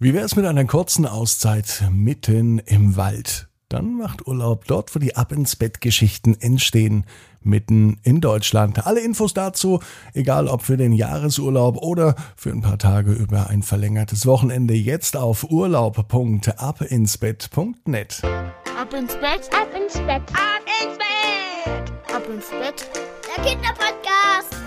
Wie wär's mit einer kurzen Auszeit mitten im Wald? Dann macht Urlaub dort, wo die Ab ins Bett Geschichten entstehen, mitten in Deutschland. Alle Infos dazu, egal ob für den Jahresurlaub oder für ein paar Tage über ein verlängertes Wochenende, jetzt auf urlaub.abinsbett.net. Ab ins Bett, ab ins Bett, ab ins Bett, ab ins Bett. Der Kinderpodcast.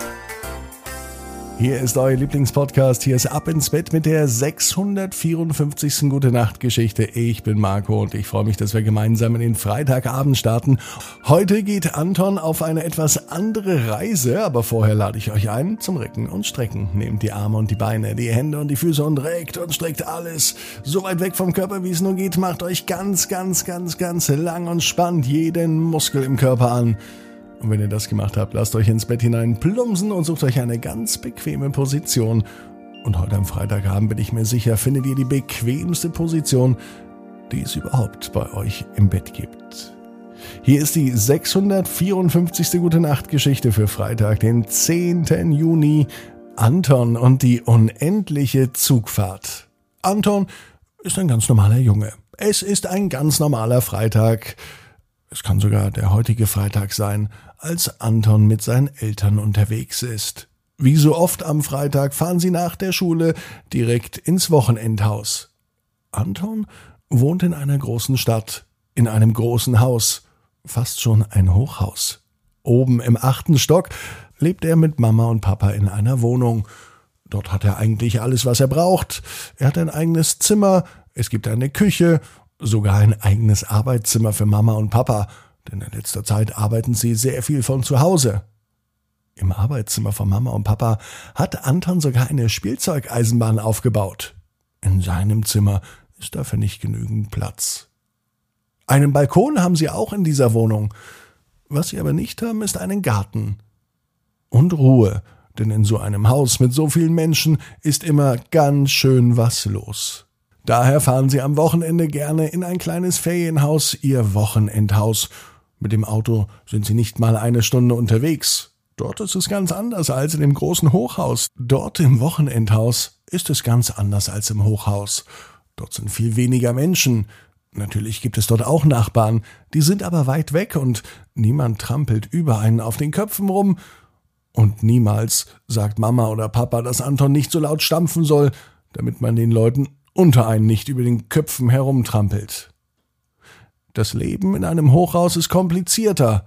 Hier ist euer Lieblingspodcast. Hier ist Ab ins Bett mit der 654. Gute Nacht Geschichte. Ich bin Marco und ich freue mich, dass wir gemeinsam in den Freitagabend starten. Heute geht Anton auf eine etwas andere Reise, aber vorher lade ich euch ein zum Recken und Strecken. Nehmt die Arme und die Beine, die Hände und die Füße und reckt und streckt alles so weit weg vom Körper, wie es nur geht. Macht euch ganz, ganz, ganz, ganz lang und spannt jeden Muskel im Körper an. Und wenn ihr das gemacht habt, lasst euch ins Bett hinein plumpsen und sucht euch eine ganz bequeme Position. Und heute am Freitagabend bin ich mir sicher, findet ihr die bequemste Position, die es überhaupt bei euch im Bett gibt. Hier ist die 654. Gute Nacht Geschichte für Freitag, den 10. Juni. Anton und die unendliche Zugfahrt. Anton ist ein ganz normaler Junge. Es ist ein ganz normaler Freitag. Es kann sogar der heutige Freitag sein, als Anton mit seinen Eltern unterwegs ist. Wie so oft am Freitag fahren sie nach der Schule direkt ins Wochenendhaus. Anton wohnt in einer großen Stadt, in einem großen Haus, fast schon ein Hochhaus. Oben im achten Stock lebt er mit Mama und Papa in einer Wohnung. Dort hat er eigentlich alles, was er braucht. Er hat ein eigenes Zimmer, es gibt eine Küche sogar ein eigenes Arbeitszimmer für Mama und Papa, denn in letzter Zeit arbeiten sie sehr viel von zu Hause. Im Arbeitszimmer von Mama und Papa hat Anton sogar eine Spielzeugeisenbahn aufgebaut. In seinem Zimmer ist dafür nicht genügend Platz. Einen Balkon haben sie auch in dieser Wohnung. Was sie aber nicht haben, ist einen Garten. Und Ruhe, denn in so einem Haus mit so vielen Menschen ist immer ganz schön was los. Daher fahren sie am Wochenende gerne in ein kleines Ferienhaus, ihr Wochenendhaus. Mit dem Auto sind sie nicht mal eine Stunde unterwegs. Dort ist es ganz anders als in dem großen Hochhaus. Dort im Wochenendhaus ist es ganz anders als im Hochhaus. Dort sind viel weniger Menschen. Natürlich gibt es dort auch Nachbarn, die sind aber weit weg und niemand trampelt über einen auf den Köpfen rum. Und niemals sagt Mama oder Papa, dass Anton nicht so laut stampfen soll, damit man den Leuten unter einen nicht über den Köpfen herumtrampelt. Das Leben in einem Hochhaus ist komplizierter.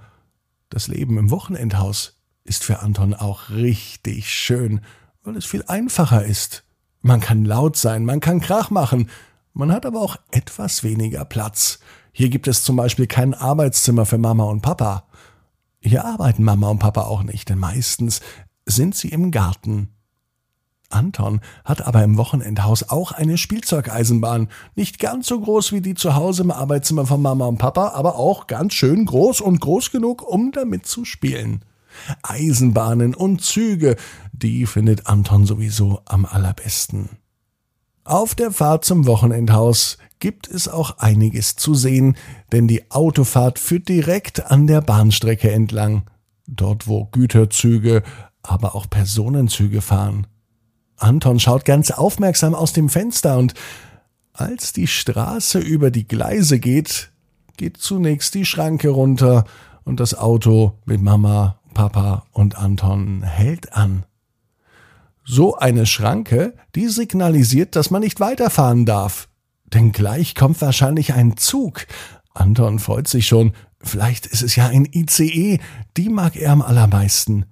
Das Leben im Wochenendhaus ist für Anton auch richtig schön, weil es viel einfacher ist. Man kann laut sein, man kann Krach machen, man hat aber auch etwas weniger Platz. Hier gibt es zum Beispiel kein Arbeitszimmer für Mama und Papa. Hier arbeiten Mama und Papa auch nicht, denn meistens sind sie im Garten. Anton hat aber im Wochenendhaus auch eine Spielzeugeisenbahn. Nicht ganz so groß wie die zu Hause im Arbeitszimmer von Mama und Papa, aber auch ganz schön groß und groß genug, um damit zu spielen. Eisenbahnen und Züge, die findet Anton sowieso am allerbesten. Auf der Fahrt zum Wochenendhaus gibt es auch einiges zu sehen, denn die Autofahrt führt direkt an der Bahnstrecke entlang, dort wo Güterzüge, aber auch Personenzüge fahren. Anton schaut ganz aufmerksam aus dem Fenster und als die Straße über die Gleise geht, geht zunächst die Schranke runter und das Auto mit Mama, Papa und Anton hält an. So eine Schranke, die signalisiert, dass man nicht weiterfahren darf. Denn gleich kommt wahrscheinlich ein Zug. Anton freut sich schon. Vielleicht ist es ja ein ICE, die mag er am allermeisten.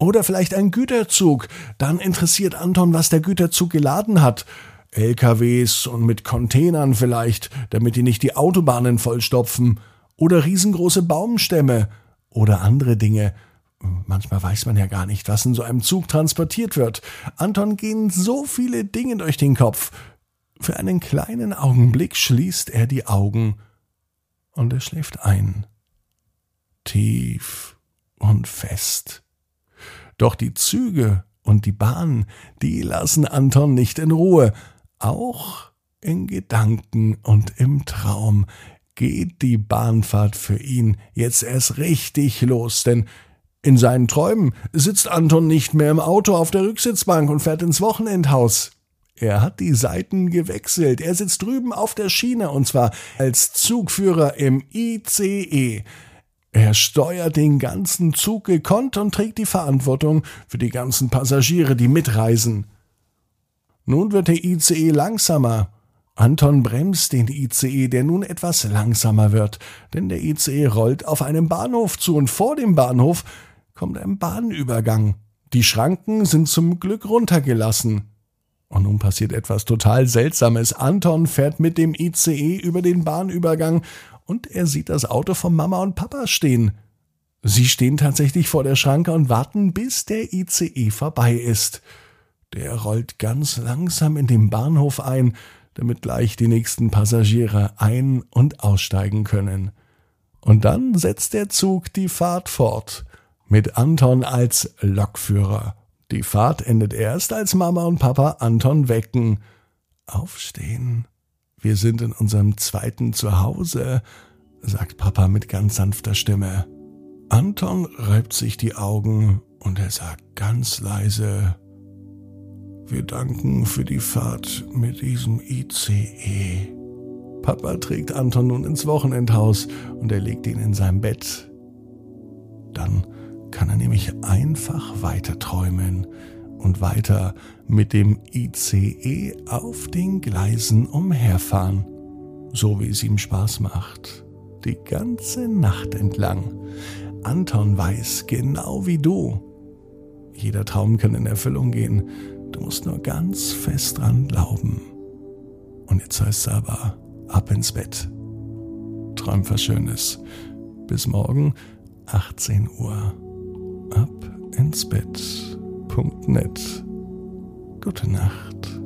Oder vielleicht ein Güterzug. Dann interessiert Anton, was der Güterzug geladen hat. LKWs und mit Containern vielleicht, damit die nicht die Autobahnen vollstopfen. Oder riesengroße Baumstämme. Oder andere Dinge. Manchmal weiß man ja gar nicht, was in so einem Zug transportiert wird. Anton gehen so viele Dinge durch den Kopf. Für einen kleinen Augenblick schließt er die Augen und er schläft ein. Tief und fest. Doch die Züge und die Bahn, die lassen Anton nicht in Ruhe. Auch in Gedanken und im Traum geht die Bahnfahrt für ihn jetzt erst richtig los, denn in seinen Träumen sitzt Anton nicht mehr im Auto auf der Rücksitzbank und fährt ins Wochenendhaus. Er hat die Seiten gewechselt. Er sitzt drüben auf der Schiene und zwar als Zugführer im ICE. Er steuert den ganzen Zug gekonnt und trägt die Verantwortung für die ganzen Passagiere, die mitreisen. Nun wird der ICE langsamer. Anton bremst den ICE, der nun etwas langsamer wird, denn der ICE rollt auf einem Bahnhof zu und vor dem Bahnhof kommt ein Bahnübergang. Die Schranken sind zum Glück runtergelassen. Und nun passiert etwas total Seltsames. Anton fährt mit dem ICE über den Bahnübergang und er sieht das Auto von Mama und Papa stehen. Sie stehen tatsächlich vor der Schranke und warten, bis der ICE vorbei ist. Der rollt ganz langsam in den Bahnhof ein, damit gleich die nächsten Passagiere ein- und aussteigen können. Und dann setzt der Zug die Fahrt fort, mit Anton als Lokführer. Die Fahrt endet erst, als Mama und Papa Anton wecken. Aufstehen. Wir sind in unserem zweiten Zuhause, sagt Papa mit ganz sanfter Stimme. Anton reibt sich die Augen und er sagt ganz leise, wir danken für die Fahrt mit diesem ICE. Papa trägt Anton nun ins Wochenendhaus und er legt ihn in sein Bett. Dann kann er nämlich einfach weiter träumen und weiter mit dem ICE auf den Gleisen umherfahren, so wie es ihm Spaß macht, die ganze Nacht entlang. Anton weiß genau wie du. Jeder Traum kann in Erfüllung gehen. Du musst nur ganz fest dran glauben. Und jetzt heißt es aber, ab ins Bett. Träum was Schönes. Bis morgen, 18 Uhr ab ins Bett.net. Gute Nacht.